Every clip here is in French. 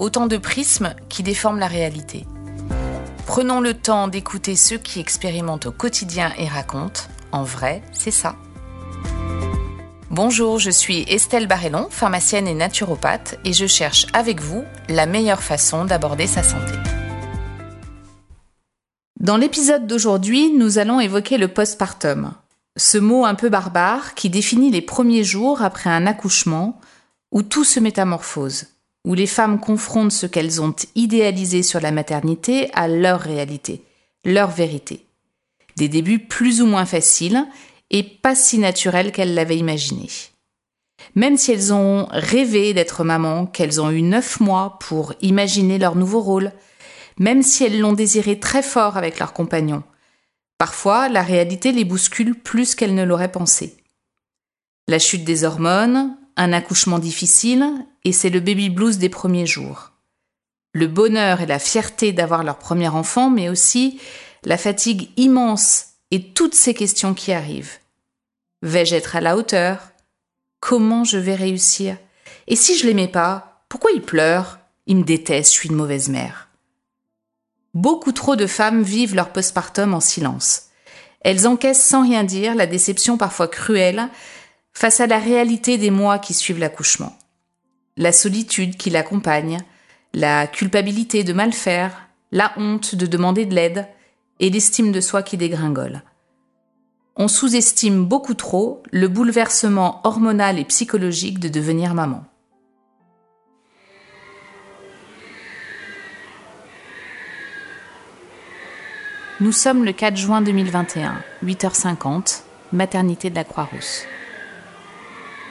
autant de prismes qui déforment la réalité. Prenons le temps d'écouter ceux qui expérimentent au quotidien et racontent. En vrai, c'est ça. Bonjour, je suis Estelle Barrellon, pharmacienne et naturopathe, et je cherche avec vous la meilleure façon d'aborder sa santé. Dans l'épisode d'aujourd'hui, nous allons évoquer le postpartum, ce mot un peu barbare qui définit les premiers jours après un accouchement où tout se métamorphose, où les femmes confrontent ce qu'elles ont idéalisé sur la maternité à leur réalité, leur vérité. Des débuts plus ou moins faciles et pas si naturelles qu'elles l'avaient imaginé. Même si elles ont rêvé d'être maman, qu'elles ont eu neuf mois pour imaginer leur nouveau rôle, même si elles l'ont désiré très fort avec leur compagnon, parfois la réalité les bouscule plus qu'elles ne l'auraient pensé. La chute des hormones, un accouchement difficile, et c'est le baby blues des premiers jours. Le bonheur et la fierté d'avoir leur premier enfant, mais aussi la fatigue immense et toutes ces questions qui arrivent. Vais-je être à la hauteur? Comment je vais réussir? Et si je l'aimais pas, pourquoi il pleure? Il me déteste, je suis une mauvaise mère. Beaucoup trop de femmes vivent leur postpartum en silence. Elles encaissent sans rien dire la déception parfois cruelle face à la réalité des mois qui suivent l'accouchement. La solitude qui l'accompagne, la culpabilité de mal faire, la honte de demander de l'aide et l'estime de soi qui dégringole. On sous-estime beaucoup trop le bouleversement hormonal et psychologique de devenir maman. Nous sommes le 4 juin 2021, 8h50, maternité de la Croix-Rousse.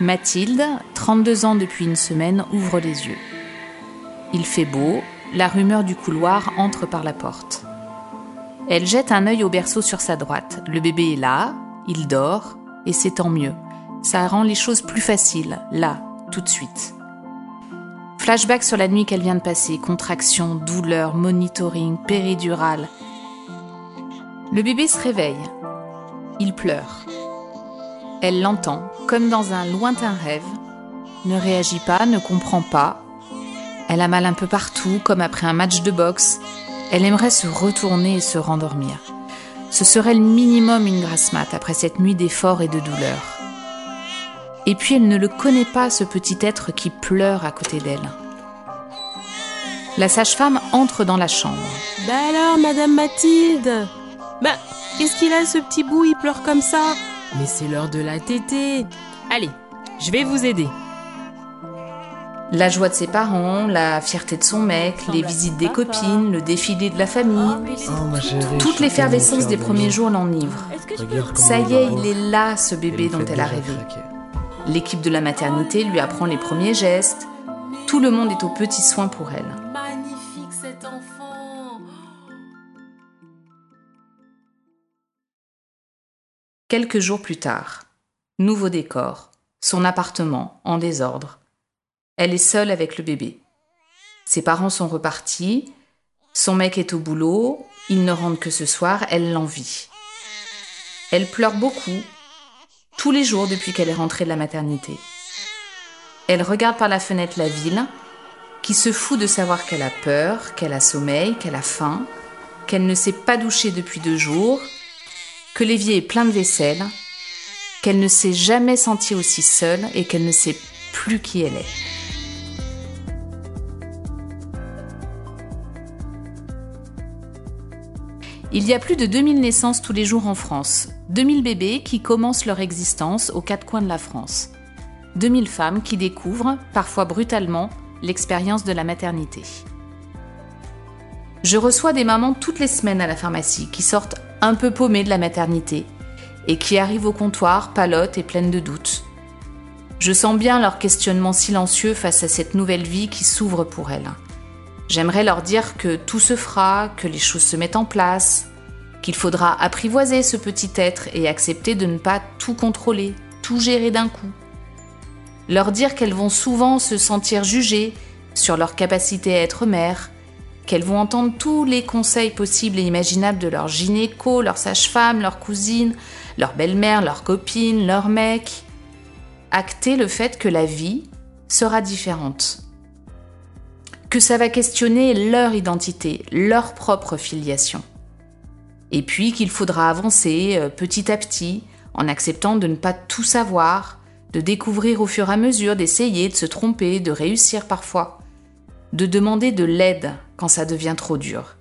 Mathilde, 32 ans depuis une semaine, ouvre les yeux. Il fait beau, la rumeur du couloir entre par la porte. Elle jette un œil au berceau sur sa droite. Le bébé est là, il dort, et c'est tant mieux. Ça rend les choses plus faciles, là, tout de suite. Flashback sur la nuit qu'elle vient de passer, contraction, douleur, monitoring, péridurale. Le bébé se réveille. Il pleure. Elle l'entend, comme dans un lointain rêve, ne réagit pas, ne comprend pas. Elle a mal un peu partout, comme après un match de boxe. Elle aimerait se retourner et se rendormir. Ce serait le minimum une grasse mat après cette nuit d'efforts et de douleur. Et puis elle ne le connaît pas, ce petit être qui pleure à côté d'elle. La sage-femme entre dans la chambre. Bah alors, Madame Mathilde Bah, qu'est-ce qu'il a ce petit bout, il pleure comme ça Mais c'est l'heure de la tétée Allez, je vais vous aider. La joie de ses parents, la fierté de son mec, les visites des copines, le défilé de la famille. Ma chérie, Toute l'effervescence des premiers jours l'enivre. Ça y est, il est là, ce bébé dont elle a rêvé. L'équipe de la maternité lui apprend les premiers gestes. Tout le monde est aux petits soins pour elle. Quelques jours plus tard, nouveau décor, son appartement en désordre. Elle est seule avec le bébé. Ses parents sont repartis, son mec est au boulot, il ne rentre que ce soir, elle l'envie. Elle pleure beaucoup, tous les jours depuis qu'elle est rentrée de la maternité. Elle regarde par la fenêtre la ville, qui se fout de savoir qu'elle a peur, qu'elle a sommeil, qu'elle a faim, qu'elle ne s'est pas doucher depuis deux jours, que l'évier est plein de vaisselle, qu'elle ne s'est jamais sentie aussi seule et qu'elle ne sait plus qui elle est. Il y a plus de 2000 naissances tous les jours en France, 2000 bébés qui commencent leur existence aux quatre coins de la France, 2000 femmes qui découvrent, parfois brutalement, l'expérience de la maternité. Je reçois des mamans toutes les semaines à la pharmacie qui sortent un peu paumées de la maternité et qui arrivent au comptoir palotes et pleines de doutes. Je sens bien leur questionnement silencieux face à cette nouvelle vie qui s'ouvre pour elles. J'aimerais leur dire que tout se fera, que les choses se mettent en place, qu'il faudra apprivoiser ce petit être et accepter de ne pas tout contrôler, tout gérer d'un coup. Leur dire qu'elles vont souvent se sentir jugées sur leur capacité à être mères, qu'elles vont entendre tous les conseils possibles et imaginables de leur gynéco, leur sage-femme, leur cousine, leur belle-mère, leur copine, leur mec. Acter le fait que la vie sera différente. Que ça va questionner leur identité, leur propre filiation. Et puis qu'il faudra avancer euh, petit à petit en acceptant de ne pas tout savoir, de découvrir au fur et à mesure, d'essayer, de se tromper, de réussir parfois, de demander de l'aide quand ça devient trop dur.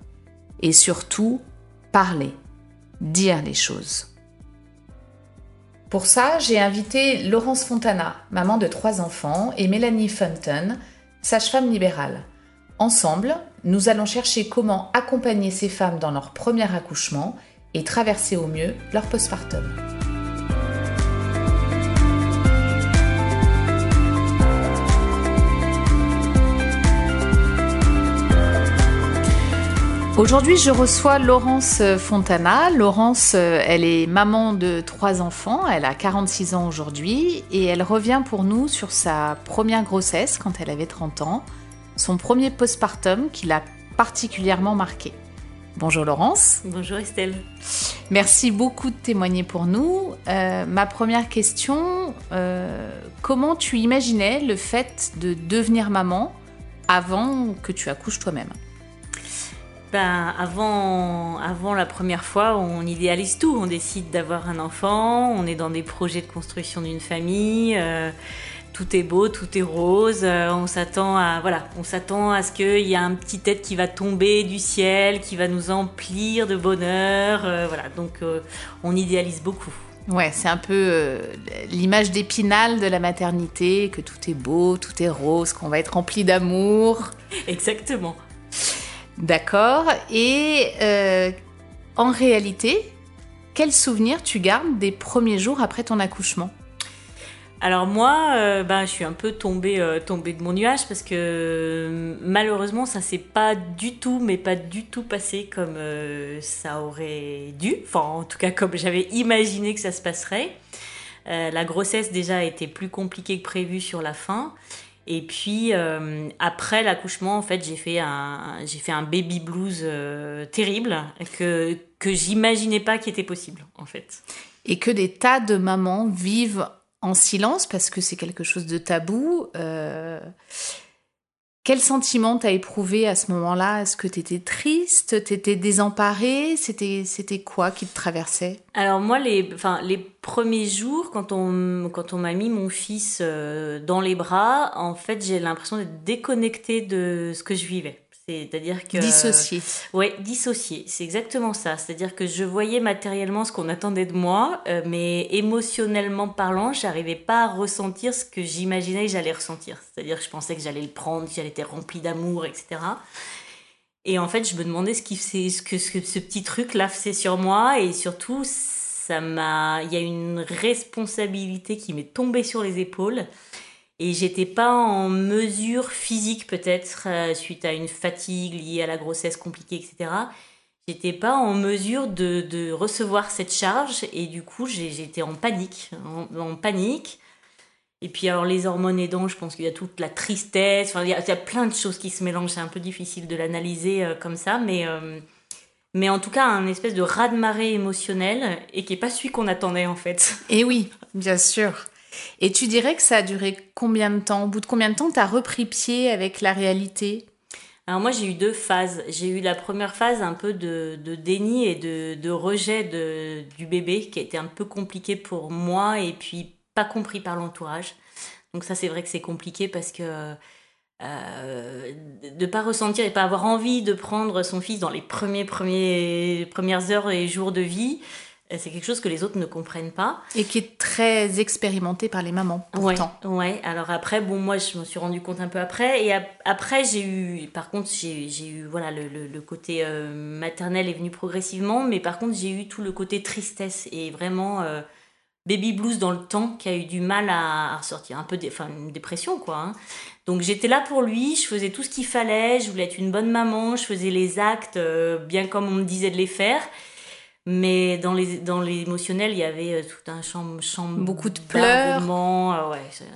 Et surtout, parler, dire les choses. Pour ça, j'ai invité Laurence Fontana, maman de trois enfants, et Mélanie Funton, sage-femme libérale. Ensemble, nous allons chercher comment accompagner ces femmes dans leur premier accouchement et traverser au mieux leur postpartum. Aujourd'hui, je reçois Laurence Fontana. Laurence, euh, elle est maman de trois enfants, elle a 46 ans aujourd'hui et elle revient pour nous sur sa première grossesse quand elle avait 30 ans, son premier postpartum qui l'a particulièrement marqué. Bonjour Laurence. Bonjour Estelle. Merci beaucoup de témoigner pour nous. Euh, ma première question, euh, comment tu imaginais le fait de devenir maman avant que tu accouches toi-même? Ben, avant, avant la première fois, on idéalise tout. On décide d'avoir un enfant, on est dans des projets de construction d'une famille. euh, tout est beau, tout est rose. euh, on s'attend à voilà, on s'attend à ce qu'il y a un petit être qui va tomber du ciel, qui va nous emplir de bonheur. euh, voilà, donc on idéalise beaucoup. Ouais, c'est un peu l'image d'épinal de la maternité, que tout est beau, tout est rose, qu'on va être rempli d'amour. Exactement. D'accord. Et euh, en réalité, quel souvenir tu gardes des premiers jours après ton accouchement? Alors moi, euh, ben, je suis un peu tombée, euh, tombée de mon nuage parce que malheureusement, ça s'est pas du tout, mais pas du tout passé comme ça aurait dû. Enfin, en tout cas, comme j'avais imaginé que ça se passerait. La grossesse déjà été plus compliquée que prévu sur la fin. Et puis euh, après l'accouchement, en fait, j'ai fait un, j'ai fait un baby blues euh, terrible que que j'imaginais pas qu'il était possible, en fait. Et que des tas de mamans vivent en silence parce que c'est quelque chose de tabou. Euh, Quel sentiment t'as éprouvé à ce moment-là? Est-ce que t'étais triste? T'étais désemparée? C'était c'était quoi qui te traversait? Alors moi, les, enfin, les premiers jours, quand on, quand on m'a mis mon fils euh, dans les bras, en fait, j'ai l'impression d'être déconnectée de ce que je vivais. C'est-à-dire que... Dissociée. Ouais, dissociée, c'est exactement ça. C'est-à-dire que je voyais matériellement ce qu'on attendait de moi, euh, mais émotionnellement parlant, j'arrivais pas à ressentir ce que j'imaginais que j'allais ressentir. C'est-à-dire que je pensais que j'allais le prendre, que j'allais être remplie d'amour, etc. Et en fait, je me demandais ce, qui, faisait- ce, que, ce que ce petit truc là faisait sur moi, et surtout, ça m'a, il y a une responsabilité qui m'est tombée sur les épaules. Et j'étais pas en mesure physique peut-être euh, suite à une fatigue liée à la grossesse compliquée, etc. J'étais pas en mesure de, de recevoir cette charge et du coup j'étais en panique, en, panique. Et puis alors les hormones aidant, je pense qu'il y a toute la tristesse, enfin il y, a, plein de choses qui se mélangent, c'est un peu difficile de l'analyser euh, comme ça, mais euh, mais en tout cas un espèce de raz-de-marée émotionnel et qui est pas celui qu'on attendait en fait. Et oui, bien sûr. Et tu dirais que ça a duré combien de temps? Au bout de combien de temps t'as repris pied avec la réalité? Alors moi j'ai eu deux phases. J'ai eu la première phase un peu de, de déni et de, de rejet du bébé qui a été un peu compliqué pour moi et puis pas compris par l'entourage. Donc ça c'est vrai que c'est compliqué parce que euh, de pas ressentir et pas avoir envie de prendre son fils dans les premiers, premiers, premières heures et jours de vie, c'est quelque chose que les autres ne comprennent pas. Et qui est très expérimenté par les mamans, pourtant. Ouais, ouais. Alors après, bon, moi, je me suis rendu compte un peu après. Et ap- après, j'ai eu, par contre, j'ai eu, voilà, le, le, le côté euh, maternel est venu progressivement. Mais par contre, j'ai eu tout le côté tristesse et vraiment euh, baby blues dans le temps qui a eu du mal à, à ressortir, un peu, enfin une dépression quoi. hein. Donc j'étais là pour lui, je faisais tout ce qu'il fallait, je voulais être une bonne maman, je faisais les actes euh, bien comme on me disait de les faire. Mais dans les dans l'émotionnel, il y avait euh, tout un champ, champ Beaucoup de pleurs. ouais, c'est, euh,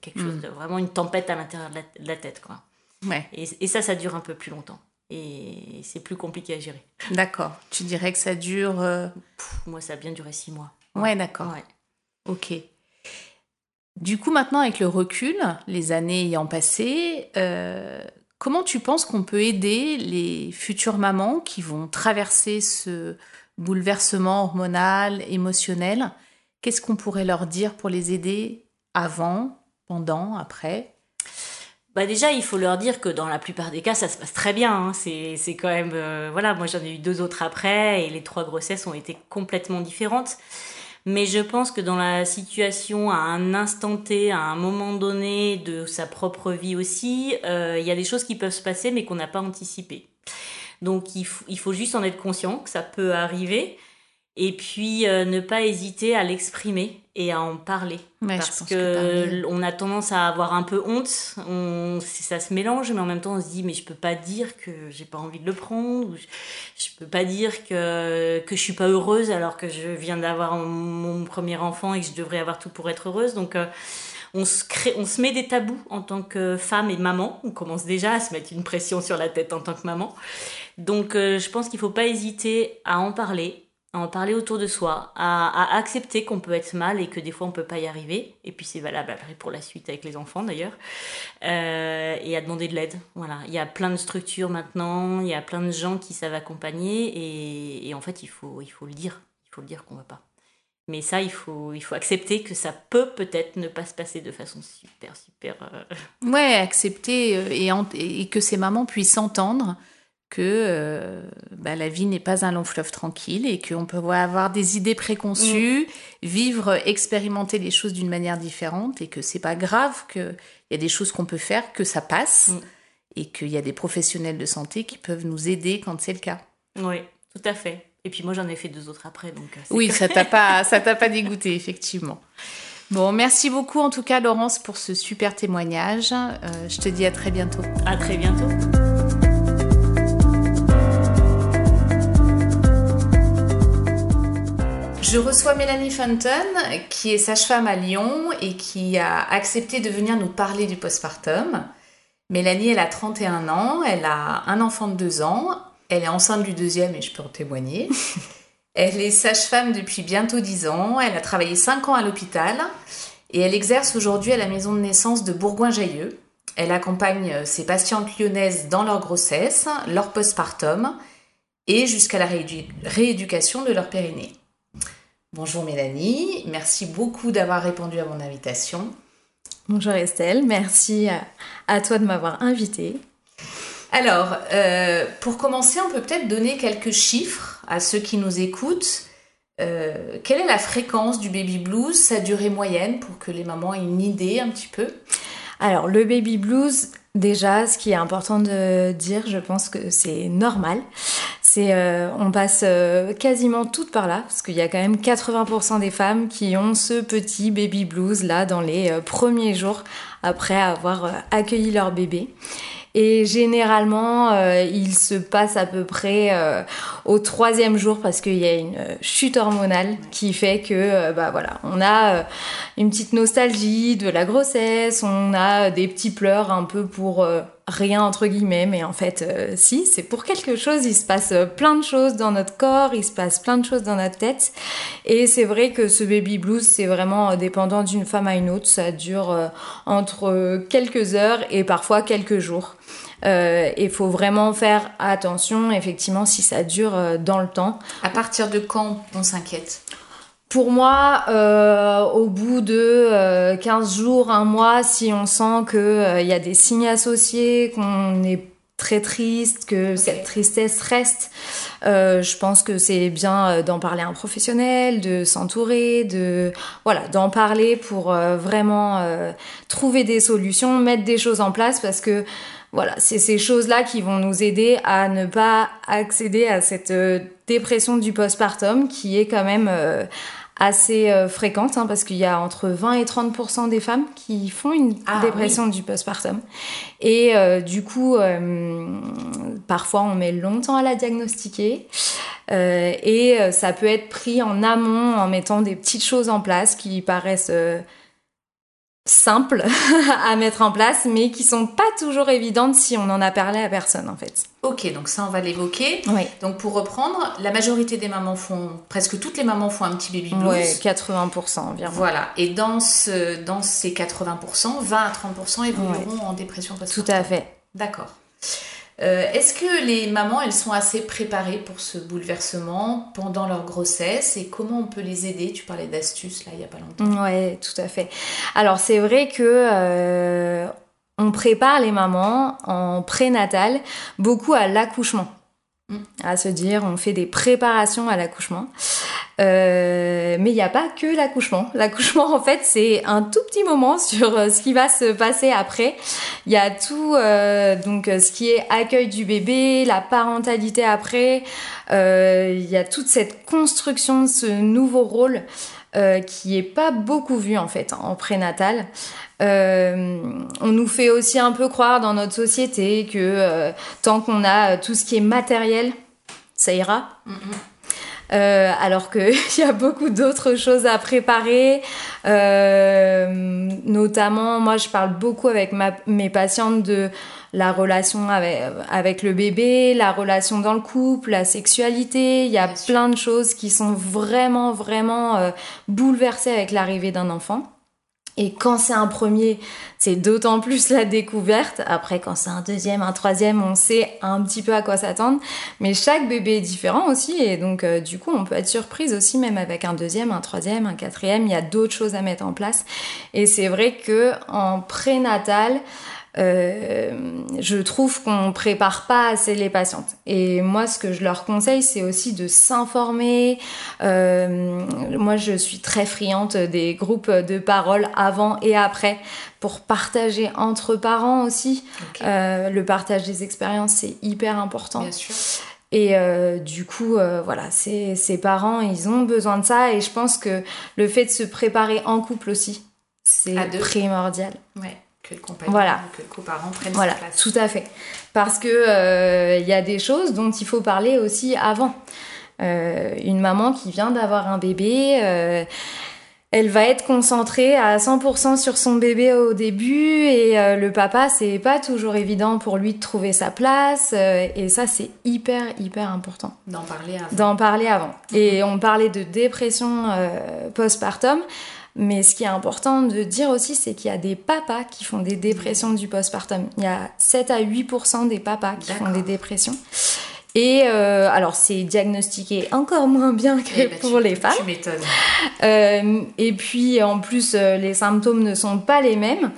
quelque chose Mm. de vraiment une tempête à l'intérieur de la, de la tête quoi. Ouais, Et, et ça, ça dure un peu plus longtemps. Et c'est plus compliqué à gérer. d'accord. Tu dirais que ça dure. euh, Pff, moi, ça a bien duré six mois. Ouais, d'accord. Ouais. Ok. Du coup, maintenant, avec le recul, les années ayant passé, euh, comment tu penses qu'on peut aider les futures mamans qui vont traverser ce bouleversement hormonal, émotionnel Qu'est-ce qu'on pourrait leur dire pour les aider avant, pendant, après? Bah déjà, il faut leur dire que dans la plupart des cas, ça se passe très bien. hein. C'est, c'est quand même... euh, voilà, moi j'en ai eu deux autres après et les trois grossesses ont été complètement différentes. Mais je pense que dans la situation, à un instant T, à un moment donné de sa propre vie aussi, euh, il y a des choses qui peuvent se passer mais qu'on n'a pas anticipées. Donc il, faut- il faut juste en être conscient que ça peut arriver et puis euh, ne pas hésiter à l'exprimer et à en parler Ouais, parce que, parler- on a tendance à avoir un peu honte. On, ça se mélange, mais en même temps on se dit mais je peux pas dire que j'ai pas envie de le prendre. Ou je, je peux pas dire que que je suis pas heureuse alors que je viens d'avoir mon premier enfant et que je devrais avoir tout pour être heureuse. Donc euh, on se crée, on se met des tabous en tant que femme et maman. On commence déjà à se mettre une pression sur la tête en tant que maman. Donc euh, je pense qu'il faut pas hésiter à en parler, à en parler autour de soi, à, accepter qu'on peut être mal et que des fois on peut pas y arriver. Et puis c'est valable après pour la suite avec les enfants d'ailleurs. Euh, et à demander de l'aide. Voilà, il y a plein de structures maintenant, il y a plein de gens qui savent accompagner et, et en fait il faut il faut le dire, il faut le dire qu'on va pas. Mais ça, il faut, il faut accepter que ça peut peut-être ne pas se passer de façon super, super. euh, Ouais, accepter euh, et, que ces mamans puissent entendre que euh, bah, la vie n'est pas un long fleuve tranquille et qu'on peut avoir des idées préconçues, vivre, expérimenter les choses d'une manière différente et que c'est pas grave, qu'il y a des choses qu'on peut faire, que ça passe Mm. et qu'il y a des professionnels de santé qui peuvent nous aider quand c'est le cas. Oui, tout à fait. Et puis moi, j'en ai fait deux autres après, donc. euh, Oui, ça t'a pas, ça t'a pas dégoûté, effectivement. Bon, merci beaucoup en tout cas, Laurence, pour ce super témoignage. Euh, je te dis à très bientôt. À très bientôt. Je reçois Mélanie Fenton, qui est sage-femme à Lyon et qui a accepté de venir nous parler du postpartum. Mélanie, elle a 31 ans, elle a un enfant de 2 ans, elle est enceinte du deuxième et je peux en témoigner. Elle est sage-femme depuis bientôt 10 ans, elle a travaillé 5 ans à l'hôpital et elle exerce aujourd'hui à la maison de naissance de Bourgoin-Jallieu. Elle accompagne euh, ses patientes lyonnaises dans leur grossesse, leur postpartum et jusqu'à la réédu- rééducation de leur périnée. Bonjour Mélanie, merci beaucoup d'avoir répondu à mon invitation. Bonjour Estelle, merci à, à toi de m'avoir invitée. Alors, euh, pour commencer, on peut peut-être donner quelques chiffres à ceux qui nous écoutent. Euh, quelle est la fréquence du baby blues, sa durée moyenne, pour que les mamans aient une idée un petit peu? Alors le baby blues, déjà, ce qui est important de dire, je pense que c'est normal. C'est, euh, on passe quasiment toutes par là, parce qu'il y a quand même 80% des femmes qui ont ce petit baby blues là dans les premiers jours après avoir accueilli leur bébé. Et généralement, euh, il se passe à peu près euh, au troisième jour parce qu'il y a une euh, chute hormonale qui fait que, bah voilà, on a une petite nostalgie de la grossesse, on a des petits pleurs un peu pour rien entre guillemets, mais en fait, euh, si, c'est pour quelque chose. Il se passe euh, plein de choses dans notre corps, il se passe plein de choses dans notre tête, et c'est vrai que ce baby blues, c'est vraiment euh, dépendant d'une femme à une autre. Ça dure entre quelques heures et parfois quelques jours. Euh, Il faut vraiment faire attention, effectivement, si ça dure dans le temps. À partir de quand on s'inquiète? Pour moi, euh, au bout de euh, 15 jours, un mois, si on sent qu'il y a des signes associés, qu'on est très triste, que cette tristesse reste, euh, je pense que c'est bien euh, d'en parler à un professionnel, de s'entourer, de voilà, d'en parler pour euh, vraiment euh, trouver des solutions, mettre des choses en place parce que voilà, c'est ces choses-là qui vont nous aider à ne pas accéder à cette euh, dépression du postpartum qui est quand même euh, assez euh, fréquente hein, parce qu'il y a entre 20 et 30 des femmes qui font une Ah, dépression du postpartum. Et euh, du coup, euh, parfois on met longtemps à la diagnostiquer. Euh, et ça peut être pris en amont en mettant des petites choses en place qui paraissent simples à mettre en place, mais qui sont pas toujours évidentes si on en a parlé à personne en fait. Ok, donc ça on va l'évoquer. Oui. Donc pour reprendre, la majorité des mamans font, presque toutes les mamans font un petit baby blues. Ouais, 80% environ. Voilà, et dans, ce, dans ces 80%, 20 à 30% évolueront en dépression Tout postpartum. à fait. D'accord. Euh, Est-ce que les mamans, elles sont assez préparées pour ce bouleversement pendant leur grossesse et comment on peut les aider? Tu parlais d'astuces là il y a pas longtemps. Ouais, tout à fait. Alors c'est vrai que euh, on prépare les mamans en prénatal beaucoup à l'accouchement. Mm. À se dire, on fait des préparations à l'accouchement. Euh, mais il n'y a pas que l'accouchement. L'accouchement, en fait, c'est un tout petit moment sur euh, ce qui va se passer après. Il y a tout, euh, donc ce qui est accueil du bébé, la parentalité après. Il y a toute cette construction de ce nouveau rôle qui est pas beaucoup vu en fait en prénatal. On nous fait aussi un peu croire dans notre société que tant qu'on a tout ce qui est matériel, ça ira. Euh, alors qu'il y a beaucoup d'autres choses à préparer. Euh, notamment, moi, je parle beaucoup avec ma- mes patientes de la relation avec, avec le bébé, la relation dans le couple, la sexualité. Il y a Bien sûr. plein de choses qui sont vraiment, vraiment euh, bouleversées avec l'arrivée d'un enfant. Et quand c'est un premier, c'est d'autant plus la découverte. Après, quand c'est un deuxième, un troisième, on sait un petit peu à quoi s'attendre. Mais chaque bébé est différent aussi. Et donc, euh, du coup, on peut être surprise aussi, même avec un deuxième, un troisième, un quatrième. Il y a d'autres choses à mettre en place. Et c'est vrai que en prénatal, euh, je trouve qu'on prépare pas assez les patientes. Et moi, ce que je leur conseille, c'est aussi de s'informer. Euh, moi, je suis très friande des groupes de parole avant et après pour partager entre parents aussi. Euh, le partage des expériences, c'est hyper important. Bien sûr. Et euh, du coup, euh, voilà, ces, ces parents, ils ont besoin de ça. Et je pense que le fait de se préparer en couple aussi, c'est primordial. Ouais. Que le compagnon, Voilà. que le coparent prenne Voilà, sa place. tout à fait. Parce que euh, il y a des choses dont il faut parler aussi avant. Euh, une maman qui vient d'avoir un bébé, euh, elle va être concentrée à 100% sur son bébé au début et euh, le papa, c'est pas toujours évident pour lui de trouver sa place euh, et ça c'est hyper hyper important D'en parler avant. d'en parler avant. Et on parlait de dépression euh, postpartum, mais ce qui est important de dire aussi, c'est qu'il y a des papas qui font des dépressions du postpartum. Il y a 7 à 8% des papas qui font des dépressions. Et euh, alors, c'est diagnostiqué encore moins bien que Eh ben, pour tu- les femmes. Tu m'étonnes. Euh, et puis en plus, euh, les symptômes ne sont pas les mêmes.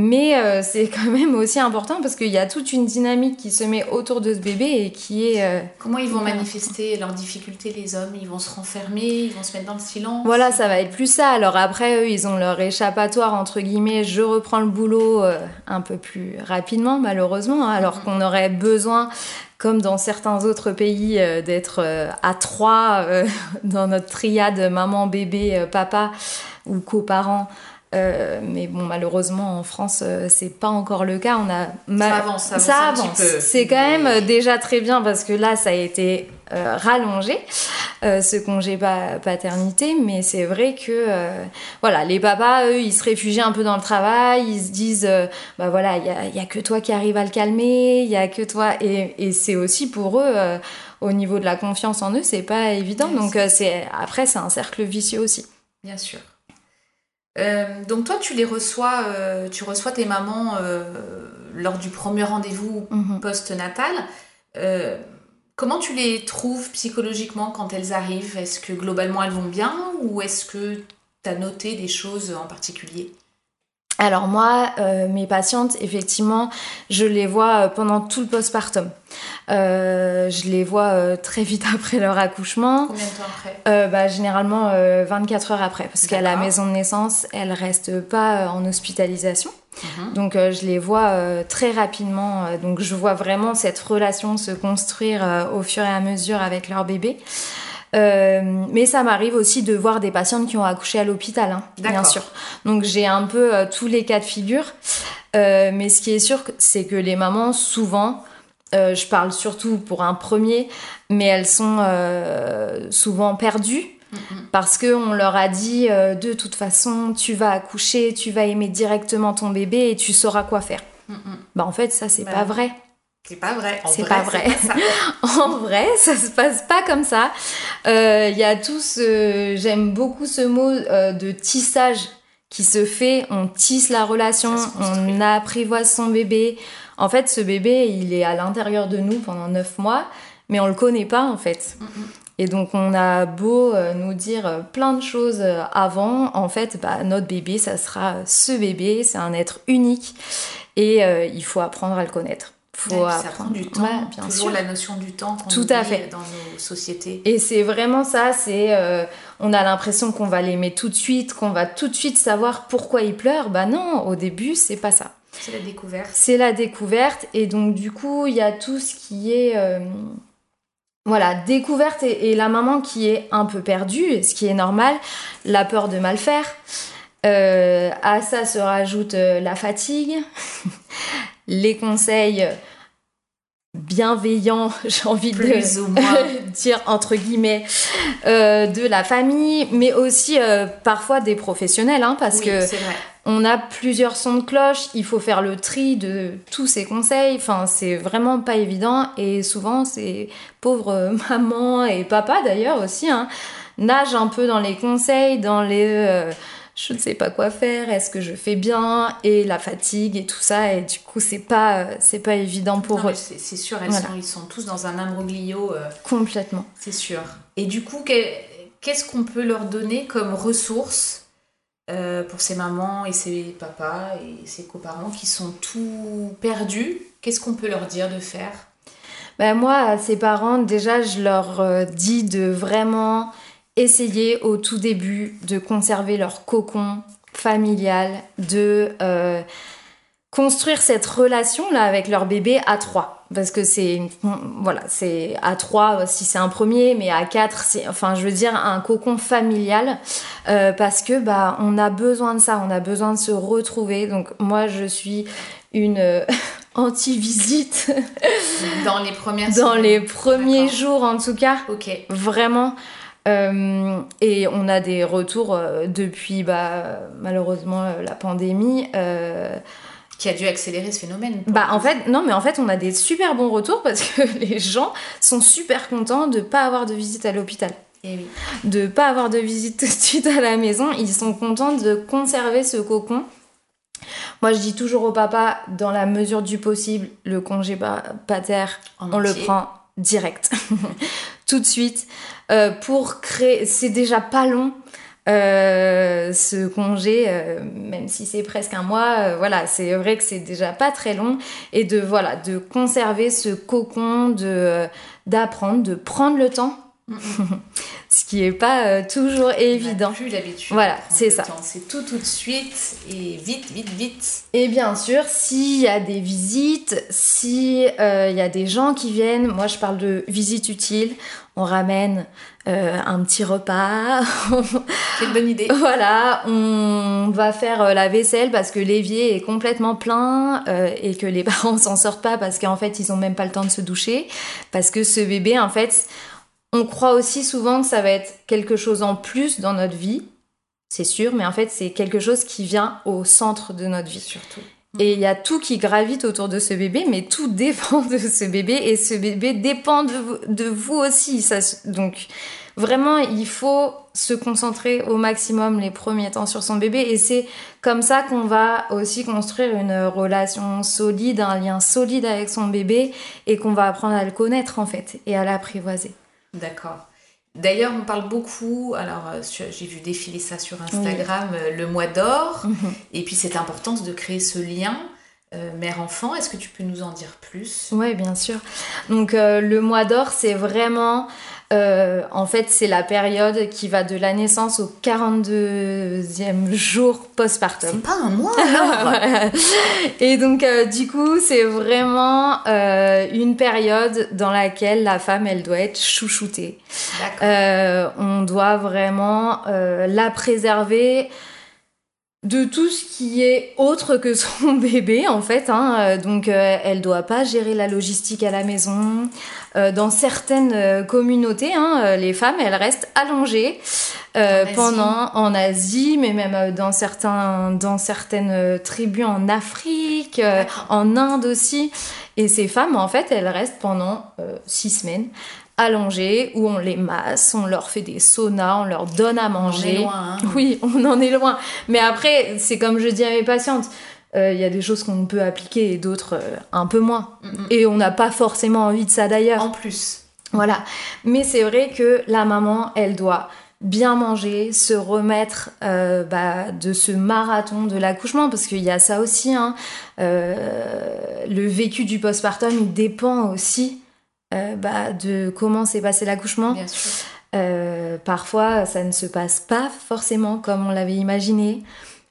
Mais euh, c'est quand même aussi important parce qu'il y a toute une dynamique qui se met autour de ce bébé et qui est... euh, Comment ils vont manifester leurs difficultés, les hommes? Ils vont se renfermer, ils vont se mettre dans le silence? Voilà, ça va être plus ça. Alors après, eux, ils ont leur échappatoire, entre guillemets, je reprends le boulot euh, un peu plus rapidement, malheureusement, hein, alors qu'on aurait besoin, comme dans certains autres pays, euh, d'être euh, à trois euh, dans notre triade maman, bébé, papa ou coparents. Euh, mais bon, malheureusement, en France, euh, c'est pas encore le cas. On a ma- Ça avance, ça avance avance. C'est quand même euh, déjà très bien parce que là, ça a été euh, rallongé euh, ce congé pa- paternité, mais c'est vrai que euh, voilà, les papas, eux, ils se réfugient un peu dans le travail, ils se disent, bah voilà, il y y a que toi qui arrive à le calmer, il y a que toi, et, et c'est aussi pour eux. euh, au niveau de la confiance en eux, c'est pas évident. Ouais, Donc euh, c'est après c'est un cercle vicieux aussi. Bien sûr. Euh, donc toi, tu les reçois, euh, tu reçois tes mamans euh, lors du premier rendez-vous Mhm. post-natal. Comment tu les trouves psychologiquement quand elles arrivent? Est-ce que globalement elles vont bien ou est-ce que tu as noté des choses en particulier? Alors moi, euh, mes patientes, effectivement, je les vois euh, pendant tout le postpartum. Euh, je les vois euh, très vite après leur accouchement. Combien de temps après? Euh, bah, généralement euh, 24 heures après, parce qu'à la maison de naissance, elles restent pas euh, en hospitalisation. Mhm. Donc euh, je les vois euh, très rapidement. euh, donc je vois vraiment cette relation se construire euh, au fur et à mesure avec leur bébé. Euh, mais ça m'arrive aussi de voir des patientes qui ont accouché à l'hôpital, hein, bien sûr. Donc j'ai un peu euh, tous les cas de figure. Euh, mais ce qui est sûr, c'est que les mamans, souvent, je parle surtout pour un premier, mais elles sont souvent perdues. Parce qu'on leur a dit de toute façon, tu vas accoucher, tu vas aimer directement ton bébé et tu sauras quoi faire. Bah en fait, ça c'est Bah pas vrai. C'est pas vrai. En C'est pas vrai. pas ça. En vrai, ça se passe pas comme ça. Euh, Il y a tout ce. J'aime beaucoup ce mot euh, de tissage qui se fait. On tisse la relation, on apprivoise son bébé. En fait, ce bébé, il est à l'intérieur de nous pendant neuf mois, mais on le connaît pas en fait. Et donc, on a beau euh, nous dire euh, plein de choses euh, avant, en fait, bah, notre bébé, ça sera ce bébé, c'est un être unique et euh, il faut apprendre à le connaître. Faut Ouais, ça apprendre. prend du temps. Ouais, bien Toujours sûr. la notion du temps qu'on Tout à fait. dans nos sociétés. Et c'est vraiment ça, c'est euh, on a l'impression qu'on va l'aimer tout de suite, qu'on va tout de suite savoir pourquoi il pleure. Bah non, au début, c'est pas ça. C'est la découverte. C'est la découverte et donc du coup, il y a tout ce qui est euh, voilà, découverte et, et la maman qui est un peu perdue, ce qui est normal, la peur de mal faire. Euh, à ça se rajoute euh, la fatigue, les conseils bienveillants, j'ai envie de Plus ou moins. dire entre guillemets euh, de la famille, mais aussi euh, parfois des professionnels, hein, parce Oui, que on a plusieurs sons de cloche, il faut faire le tri de tous ces conseils, enfin c'est vraiment pas évident et souvent ces pauvres mamans et papa d'ailleurs aussi hein, nagent un peu dans les conseils, dans les euh, je ne sais pas quoi faire, est-ce que je fais bien et la fatigue et tout ça et du coup c'est pas euh, c'est pas évident pour Non, eux C'est sûr, elles Voilà. sont, ils sont tous dans un imbroglio, euh, complètement. c'est sûr. Et du coup, que- qu'est-ce qu'on peut leur donner comme ressources euh, pour ces mamans et ces papas et ces coparents qui sont tout perdus? Qu'est-ce qu'on peut leur dire de faire? Ben moi, à ces parents, déjà, je leur dis de vraiment essayer au tout début de conserver leur cocon familial, de euh, construire cette relation-là avec leur bébé à trois. Parce que c'est, voilà, c'est à trois si c'est un premier, mais à quatre, c'est, enfin, je veux dire, un cocon familial. euh, parce que, bah, on a besoin de ça, on a besoin de se retrouver. Donc, moi, je suis une euh, anti-visite Dans les premières dans semaines. les premiers jours en tout cas, Ok. vraiment. Euh, et on a des retours euh, depuis bah, malheureusement euh, la pandémie. euh, Qui a dû accélérer ce phénomène. bah en fait non mais en fait on a des super bons retours parce que les gens sont super contents de pas avoir de visite à l'hôpital, Eh oui. de pas avoir de visite tout de suite à la maison. Ils sont contents de conserver ce cocon. Moi je dis toujours au papa dans la mesure du possible le congé pa- pater on le prend direct, tout de suite, euh, pour créer. C'est déjà pas long. euh, ce congé, euh, même si c'est presque un mois, voilà, c'est vrai que c'est déjà pas très long et de voilà, de conserver ce cocon, de d'apprendre, de prendre le temps, ce qui est pas euh, toujours évident. On plus l'habitude. Voilà, c'est ça. C'est tout tout de suite et vite, vite, vite. Et bien sûr, s'il y a des visites, si euh, y a des gens qui viennent, moi je parle de visites utiles, on ramène euh, un petit repas, C'est une bonne idée. voilà, on va faire la vaisselle parce que l'évier est complètement plein euh, et que les parents s'en sortent pas parce qu'en fait ils ont même pas le temps de se doucher, parce que ce bébé en fait, on croit aussi souvent que ça va être quelque chose en plus dans notre vie, c'est sûr, mais en fait c'est quelque chose qui vient au centre de notre vie. Surtout. Et il y a tout qui gravite autour de ce bébé, mais tout dépend de ce bébé et ce bébé dépend de vous, de vous aussi. Ça, donc vraiment, il faut se concentrer au maximum les premiers temps sur son bébé et c'est comme ça qu'on va aussi construire une relation solide, un lien solide avec son bébé et qu'on va apprendre à le connaître en fait et à l'apprivoiser. D'accord. D'ailleurs, on parle beaucoup, alors euh, j'ai vu défiler ça sur Instagram, euh, le mois d'or, et puis cette importance de créer ce lien euh, mère-enfant. Est-ce que tu peux nous en dire plus? Ouais, bien sûr. Donc euh, le mois d'or, c'est vraiment Euh, en fait, c'est la période qui va de la naissance au 42e jour postpartum. pas un mois alors. Et donc, euh, du coup, c'est vraiment euh, une période dans laquelle la femme, elle doit être chouchoutée. Euh, on doit vraiment la préserver de tout ce qui est autre que son bébé en fait. hein. Euh, Donc euh, elle doit pas gérer la logistique à la maison. Euh, dans certaines euh, communautés, hein, les femmes elles restent allongées euh, En pendant en Asie, mais même dans certains dans certaines tribus en Afrique, en Inde aussi. Et ces femmes en fait elles restent pendant six semaines allongées où on les masse, on leur fait des saunas, on leur donne à On manger. est loin, hein. Oui, on en est loin. Mais après, c'est comme je dis à mes patientes, euh, il y a des choses qu'on peut appliquer et d'autres euh, un peu moins. Mm, Et on n'a pas forcément envie de ça d'ailleurs. En plus. Voilà. Mais c'est vrai que la maman, elle doit bien manger, se remettre euh, bah, de ce marathon de l'accouchement, parce qu'il y a ça aussi. Hein. Le vécu du postpartum, il dépend aussi euh, bah, de comment s'est passé l'accouchement. Bien sûr. Euh, parfois, ça ne se passe pas forcément comme on l'avait imaginé.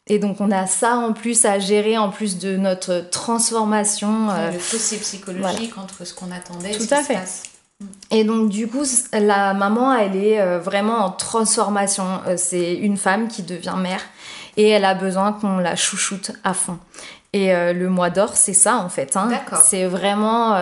Et donc, on a ça en plus à gérer, en plus de notre transformation. euh, le fossé psychologique entre ce qu'on attendait et Tout ce qui à se fait. passe. Et donc, du coup, la maman, elle est vraiment en transformation. C'est une femme qui devient mère et elle a besoin qu'on la chouchoute à fond. Et le mois d'or, c'est ça en fait. Hein. D'accord. C'est vraiment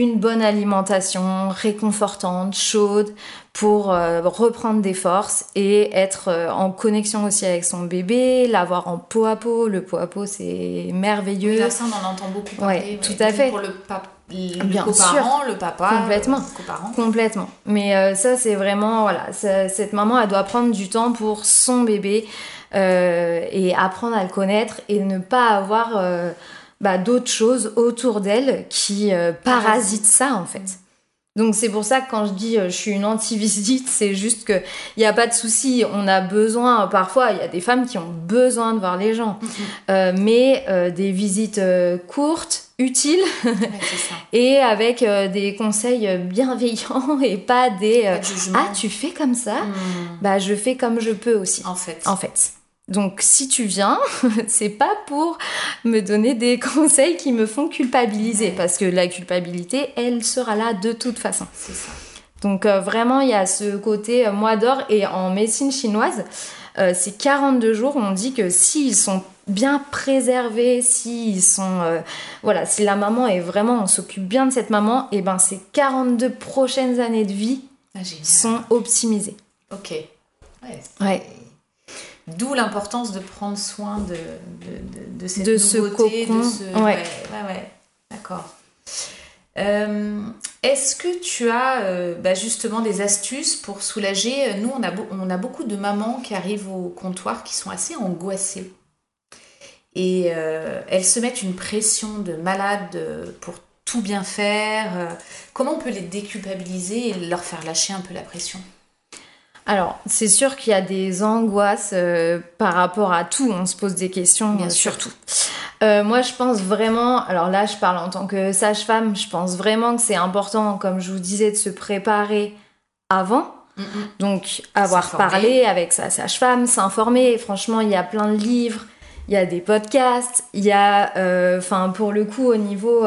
une bonne alimentation réconfortante, chaude, pour euh, reprendre des forces et être euh, en connexion aussi avec son bébé, l'avoir en peau à peau. Le peau à peau, c'est merveilleux. Oui, là, ça, on en entend beaucoup parler. Ouais, tout à fait. Pour le, pap- le Bien coparent, le papa. Complètement. Le. Complètement. Mais euh, ça, c'est vraiment, voilà, ça- cette maman, elle doit prendre du temps pour son bébé et apprendre à le connaître et ne pas avoir bah, d'autres choses autour d'elle qui euh, parasitent ça, en fait. Donc c'est pour ça que quand je dis euh, je suis une anti-visite, c'est juste que il n'y a pas de souci. On a besoin, parfois, il y a des femmes qui ont besoin de voir les gens. Euh, mais euh, des visites courtes, utiles, Ouais, et avec des conseils bienveillants et pas des Pas de jugement. ah tu fais comme ça? Hmm. bah je fais comme je peux aussi En fait. en fait donc si tu viens c'est pas pour me donner des conseils qui me font culpabiliser parce que la culpabilité elle sera là de toute façon C'est ça. donc euh, vraiment il y a ce côté euh, mois d'or et en médecine chinoise euh, ces 42 jours on dit que s'ils sont bien préservés s'ils sont euh, voilà si la maman est vraiment on s'occupe bien de cette maman et ben ces 42 prochaines années de vie Ah, sont optimisées Ok. Ouais. ouais D'où l'importance de prendre soin de, de, de, de cette De ce cocon. de ce... Ouais. Ouais, ouais, ouais. D'accord. Euh, Est-ce que tu as euh, bah, justement des astuces pour soulager Nous, on a, on a beaucoup de mamans qui arrivent au comptoir qui sont assez angoissées. Et euh, elles se mettent une pression de malade euh, pour tout bien faire. Euh, Comment on peut les déculpabiliser et leur faire lâcher un peu la pression? Alors c'est sûr qu'il y a des angoisses euh, par rapport à tout on se pose des questions Bien euh, sûr. sur tout Euh, moi je pense vraiment alors là je parle en tant que sage-femme je pense vraiment que c'est important comme je vous disais de se préparer avant Donc, avoir parlé avec sa sage-femme, s'informer. Franchement, il y a plein de livres, il y a des podcasts, il y a, enfin, pour le coup, au niveau,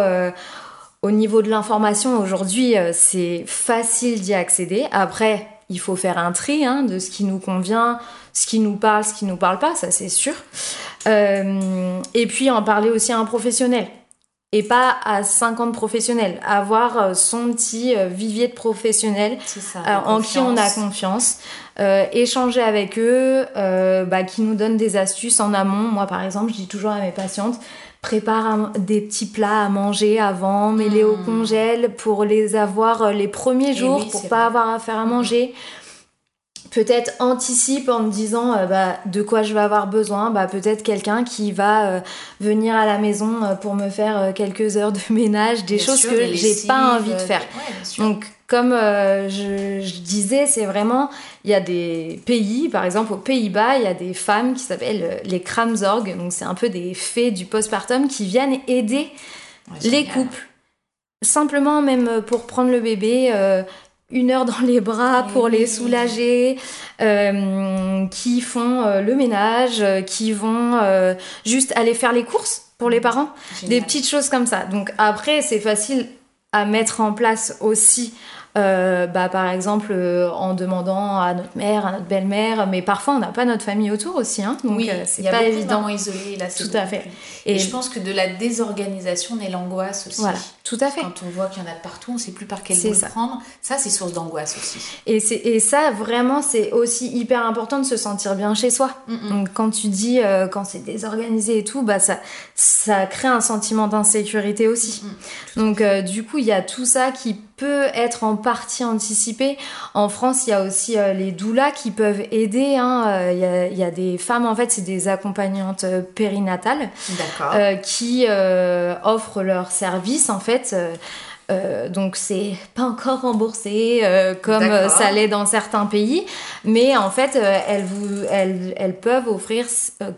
au niveau de l'information, aujourd'hui, c'est facile d'y accéder. Après, il faut faire un tri hein, de ce qui nous convient, ce qui nous parle, ce qui nous parle pas, ça c'est sûr. Euh, et puis, en parler aussi à un professionnel et pas à 50 professionnels. Avoir euh, son petit euh, vivier de professionnels ça. euh, en qui on a confiance. euh, échanger avec eux, bah, qui nous donnent des astuces en amont. Moi, par exemple, je dis toujours à mes patientes, prépare des petits plats à manger avant, mets-les au Mm. congèle pour les avoir euh, les premiers Eh jours, oui, pour pas vrai. avoir à faire à manger. Peut-être anticipe en me disant euh, bah, de quoi je vais avoir besoin. Bah, peut-être quelqu'un qui va euh, venir à la maison pour me faire quelques heures de ménage, des Bien choses sûr, que j'ai pas envie de faire. ouais. Donc, comme euh, je, je disais, c'est vraiment, il y a des pays, par exemple aux Pays-Bas, il y a des femmes qui s'appellent euh, les Kramzorg, donc c'est un peu des fées du postpartum qui viennent aider Ouais, les génial. couples. Simplement, même euh, pour prendre le bébé, euh, une heure dans les bras pour les soulager, euh, qui font euh, le ménage, euh, qui vont juste aller faire les courses pour les parents, des petites choses comme ça. Donc après, c'est facile à mettre en place aussi. Euh, bah, par exemple, euh, en demandant à notre mère, à notre belle-mère, mais parfois on n'a pas notre famille autour aussi, hein, donc oui, euh, c'est pas évident. là, c'est Tout à fait. Et, Et, je pense que de la désorganisation naît l'angoisse aussi. voilà, tout à fait. Quand on voit qu'il y en a de partout, on ne sait plus par quel bout ça. prendre. Ça, c'est source d'angoisse aussi. Et, et ça, vraiment, c'est aussi hyper important de se sentir bien chez soi. Mm, Donc, quand tu dis, quand c'est désorganisé et tout, bah, ça, ça crée un sentiment d'insécurité aussi. Donc, euh, du coup, il y a tout ça qui peut être en partie anticipé. En France, il y a aussi euh, les doulas qui peuvent aider. hein. Euh, Il y, a, il y a des femmes, en fait, c'est des accompagnantes euh, périnatales euh, qui offrent leurs services en fait. euh, donc c'est pas encore remboursé euh, comme ça l'est dans certains pays, mais en fait euh, elles, vous, elles, elles peuvent offrir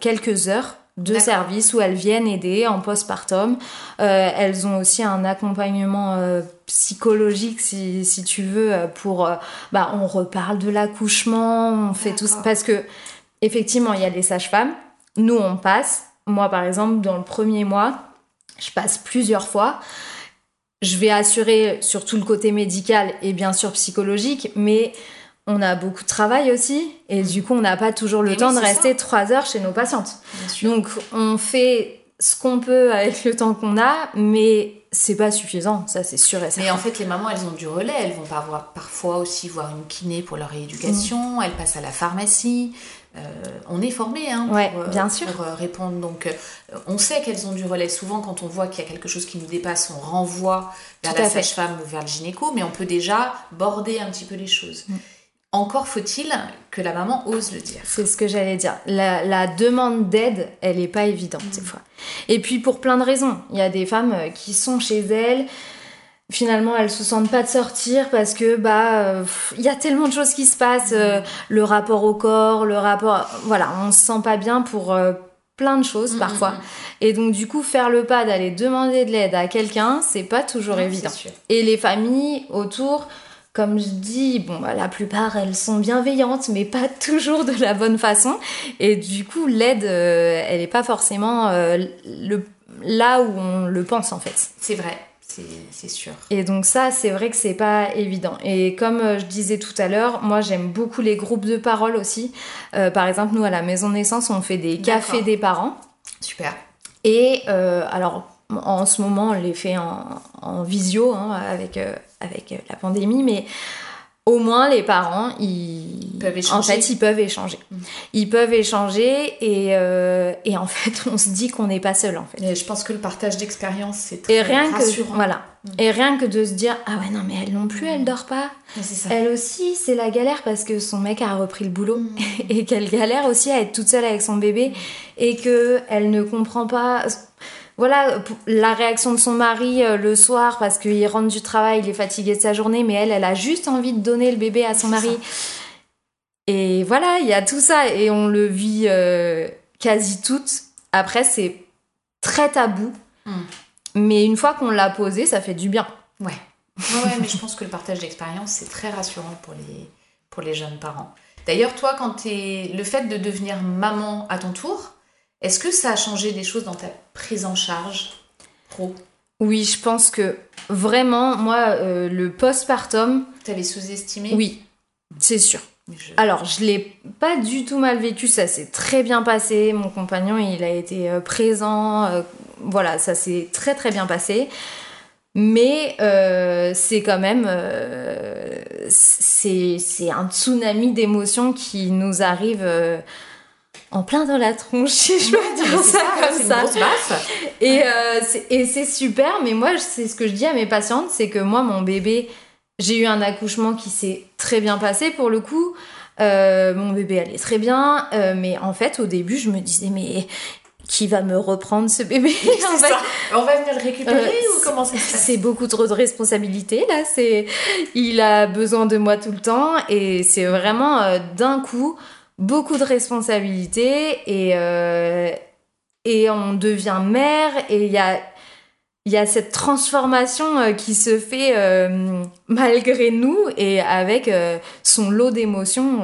quelques heures de D'accord. service où elles viennent aider en postpartum. Euh, elles ont aussi un accompagnement euh, psychologique si, si tu veux euh, pour euh, bah on reparle de l'accouchement, on fait tout ça parce que effectivement il y a les sages-femmes, nous on passe. Moi par exemple dans le premier mois, je passe plusieurs fois. Je vais assurer sur tout le côté médical et bien sûr psychologique, mais on a beaucoup de travail aussi et du coup on n'a pas toujours le Et temps oui, de rester trois heures chez nos patientes. Donc on fait ce qu'on peut avec le temps qu'on a, mais c'est pas suffisant, ça c'est sûr et certain. Mais en fait, les mamans, elles ont du relais. Elles vont pas voir, parfois aussi voir une kiné pour leur rééducation. Mm. Elles passent à la pharmacie. Euh, on est formé hein, Ouais, pour, euh, bien sûr. pour, euh, répondre. Donc, on sait qu'elles ont du relais. Souvent, quand on voit qu'il y a quelque chose qui nous dépasse, on renvoie vers Tout la sage-femme ou vers le gynéco. Mais on peut déjà border un petit peu les choses. Mm. Encore faut-il que la maman ose le dire. C'est ce que j'allais dire. La, la demande d'aide, elle est pas évidente des fois. Et puis pour plein de raisons. Il y a des femmes euh, qui sont chez elles. Finalement, elles se sentent pas de sortir parce que bah euh, il y a tellement de choses qui se passent. euh, le rapport au corps, le rapport, voilà, on se sent pas bien pour euh, plein de choses Mm, parfois. mm, mm. Et donc du coup, faire le pas d'aller demander de l'aide à quelqu'un, c'est pas toujours évident. Et les familles autour, comme je dis, bon, bah, la plupart, elles sont bienveillantes, mais pas toujours de la bonne façon. Et du coup, l'aide, euh, elle n'est pas forcément euh, le, là où on le pense, en fait. C'est vrai, c'est sûr. Et donc ça, c'est vrai que c'est pas évident. Et comme euh, je disais tout à l'heure, moi j'aime beaucoup les groupes de parole aussi. Euh, par exemple, nous à la maison naissance, on fait des cafés des parents. Super. Et alors, en ce moment, on les fait en, en visio hein, avec, euh, avec euh, la pandémie, mais au moins les parents, ils Peuvent en échanger. fait, ils peuvent échanger. Mm. Ils peuvent échanger et, euh, et en fait, on se dit qu'on n'est pas seul en fait. Et je pense que le partage d'expérience, c'est très Et rien que rassurant. voilà, Mm. et rien que de se dire ah ouais non mais elle non plus, elle dort pas. Ça. Elle aussi, c'est la galère parce que son mec a repris le boulot Mm. et qu'elle galère aussi à être toute seule avec son bébé et que elle ne comprend pas voilà la réaction de son mari euh, le soir parce qu'il rentre du travail, il est fatigué de sa journée mais elle elle a juste envie de donner le bébé à son mari. Et voilà, il y a tout ça et on le vit euh, quasi toutes. Après c'est très tabou. Mm. Mais une fois qu'on l'a posé, ça fait du bien. Ouais. Ouais, mais je pense que le partage d'expérience, c'est très rassurant pour les, pour les jeunes parents. D'ailleurs, toi, quand t'es le fait de devenir maman à ton tour, est-ce que ça a changé des choses dans ta prise en charge pro? Oui, je pense que vraiment, moi, euh, le postpartum, T'avais sous-estimé oui, c'est sûr. Je- Alors, je l'ai pas du tout mal vécu, ça s'est très bien passé. Mon compagnon, il a été euh, présent, euh, voilà, ça s'est très très bien passé. Mais euh, c'est quand même, c'est c'est un tsunami d'émotions qui nous arrive en plein dans la tronche, si je peux dire c'est ça, comme c'est une ça. grosse. Et, euh, c'est- et c'est super, mais moi, c'est ce que je dis à mes patientes, c'est que moi, mon bébé, j'ai eu un accouchement qui s'est très bien passé pour le coup. Euh, mon bébé allait très bien, euh, mais en fait, au début, je me disais, mais qui va me reprendre ce bébé? En C'est fait, ça. On va venir le récupérer Euh, ou comment ça se passe? c'est beaucoup trop de responsabilités là. C'est, il a besoin de moi tout le temps et c'est vraiment euh, d'un coup beaucoup de responsabilités et euh, et on devient mère et il y a y a cette transformation euh, qui se fait euh, malgré nous et avec euh, son lot d'émotions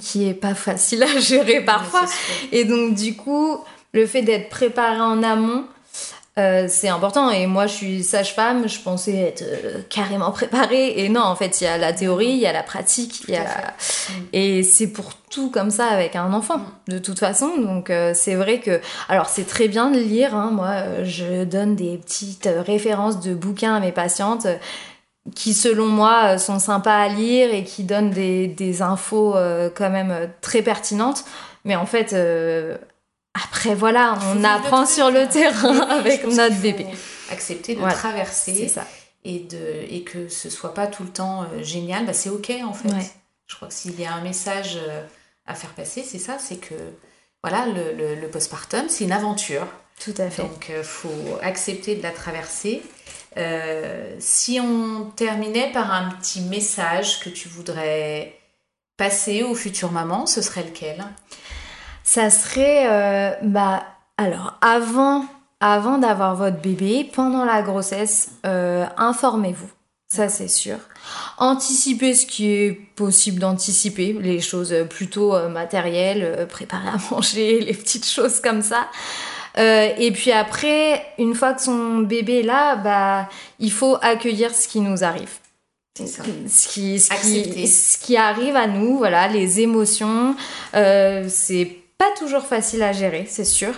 qui est pas facile à gérer parfois. Et donc, du coup, le fait d'être préparé en amont, euh, c'est important. Et moi, je suis sage-femme, je pensais être euh, carrément préparée. Et non, en fait, il y a la théorie, il y a la pratique, il y a la- Et c'est pour tout comme ça avec un enfant, de toute façon. Donc, euh, c'est vrai que. Alors, c'est très bien de lire. hein. Moi, je donne des petites références de bouquins à mes patientes. qui selon moi sont sympas à lire et qui donnent des, des infos quand même très pertinentes. Mais en fait, euh, après voilà, on apprend sur le terrain Oui, oui, avec notre bébé. Accepter de Voilà, traverser ça. et, de, et que ce soit pas tout le temps euh, génial, bah, c'est ok en fait. Ouais. Je crois que s'il y a un message euh, à faire passer, c'est ça, c'est que voilà, le, le, le postpartum, c'est une aventure. Tout à fait. Donc, il faut accepter de la traverser. Euh, si on terminait par un petit message que tu voudrais passer aux futures mamans, ce serait lequel? Ça serait, euh, bah, alors, avant, avant d'avoir votre bébé, pendant la grossesse, euh, informez-vous. Ça, c'est sûr. Anticipez ce qui est possible d'anticiper, les choses plutôt euh, matérielles, euh, préparer à manger, les petites choses comme ça. Euh, et puis après, une fois que son bébé est là, bah, il faut accueillir ce qui nous arrive. Ça. Ce qui, ce, qui, ce qui arrive à nous, voilà, les émotions, euh, c'est pas toujours facile à gérer, c'est sûr.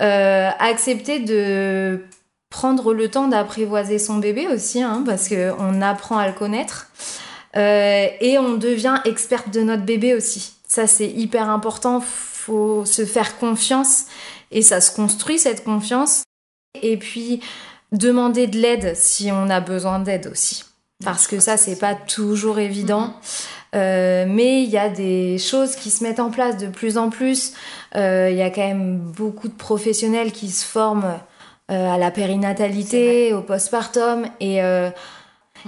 Euh, accepter de prendre le temps d'apprivoiser son bébé aussi, hein, parce que on apprend à le connaître. Euh, et on devient experte de notre bébé aussi. Ça, c'est hyper important. Faut se faire confiance et ça se construit cette confiance. Et puis demander de l'aide si on a besoin d'aide aussi, parce que ça, c'est pas toujours évident. Euh, mais il y a des choses qui se mettent en place de plus en plus. Euh, Il y a quand même beaucoup de professionnels qui se forment euh, à la périnatalité, au postpartum. Et,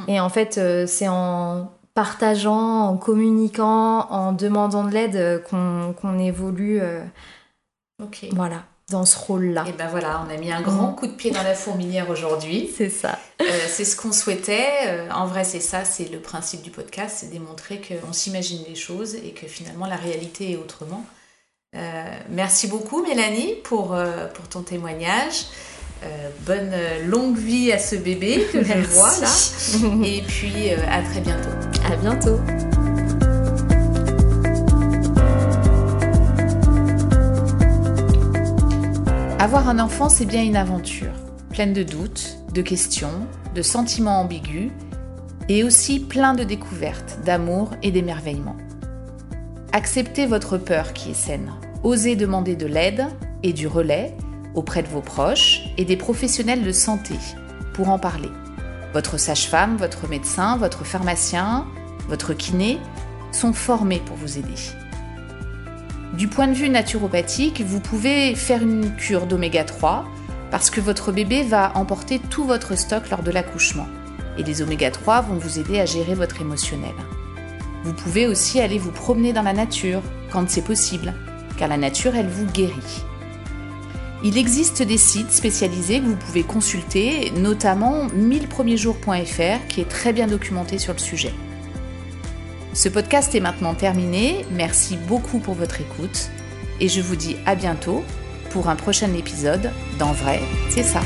et en fait, c'est en partageant, en communiquant, en demandant de l'aide qu'on évolue euh, Ok. voilà, dans ce rôle-là. Et ben voilà, on a mis un grand coup de pied dans la fourmilière aujourd'hui. C'est ça. Euh, c'est ce qu'on souhaitait. Euh, en vrai, c'est ça, c'est le principe du podcast, c'est démontrer qu'on s'imagine les choses et que finalement la réalité est autrement. Euh, merci beaucoup Mélanie pour, euh, pour ton témoignage. Bonne longue vie à ce bébé que je vois là. Et puis à très bientôt. À bientôt. Avoir un enfant, c'est bien une aventure, pleine de doutes, de questions, de sentiments ambigus, et aussi plein de découvertes, d'amour et d'émerveillement. Acceptez votre peur qui est saine. Osez demander de l'aide et du relais auprès de vos proches et des professionnels de santé pour en parler. Votre sage-femme, votre médecin, votre pharmacien, votre kiné sont formés pour vous aider. Du point de vue naturopathique, vous pouvez faire une cure d'oméga 3 parce que votre bébé va emporter tout votre stock lors de l'accouchement. Et les oméga 3 vont vous aider à gérer votre émotionnel. Vous pouvez aussi aller vous promener dans la nature quand c'est possible, car la nature, elle vous guérit. Il existe des sites spécialisés que vous pouvez consulter, notamment 1000premiersjours.fr qui est très bien documenté sur le sujet. Ce podcast est maintenant terminé. Merci beaucoup pour votre écoute et je vous dis à bientôt pour un prochain épisode d'En vrai, c'est ça.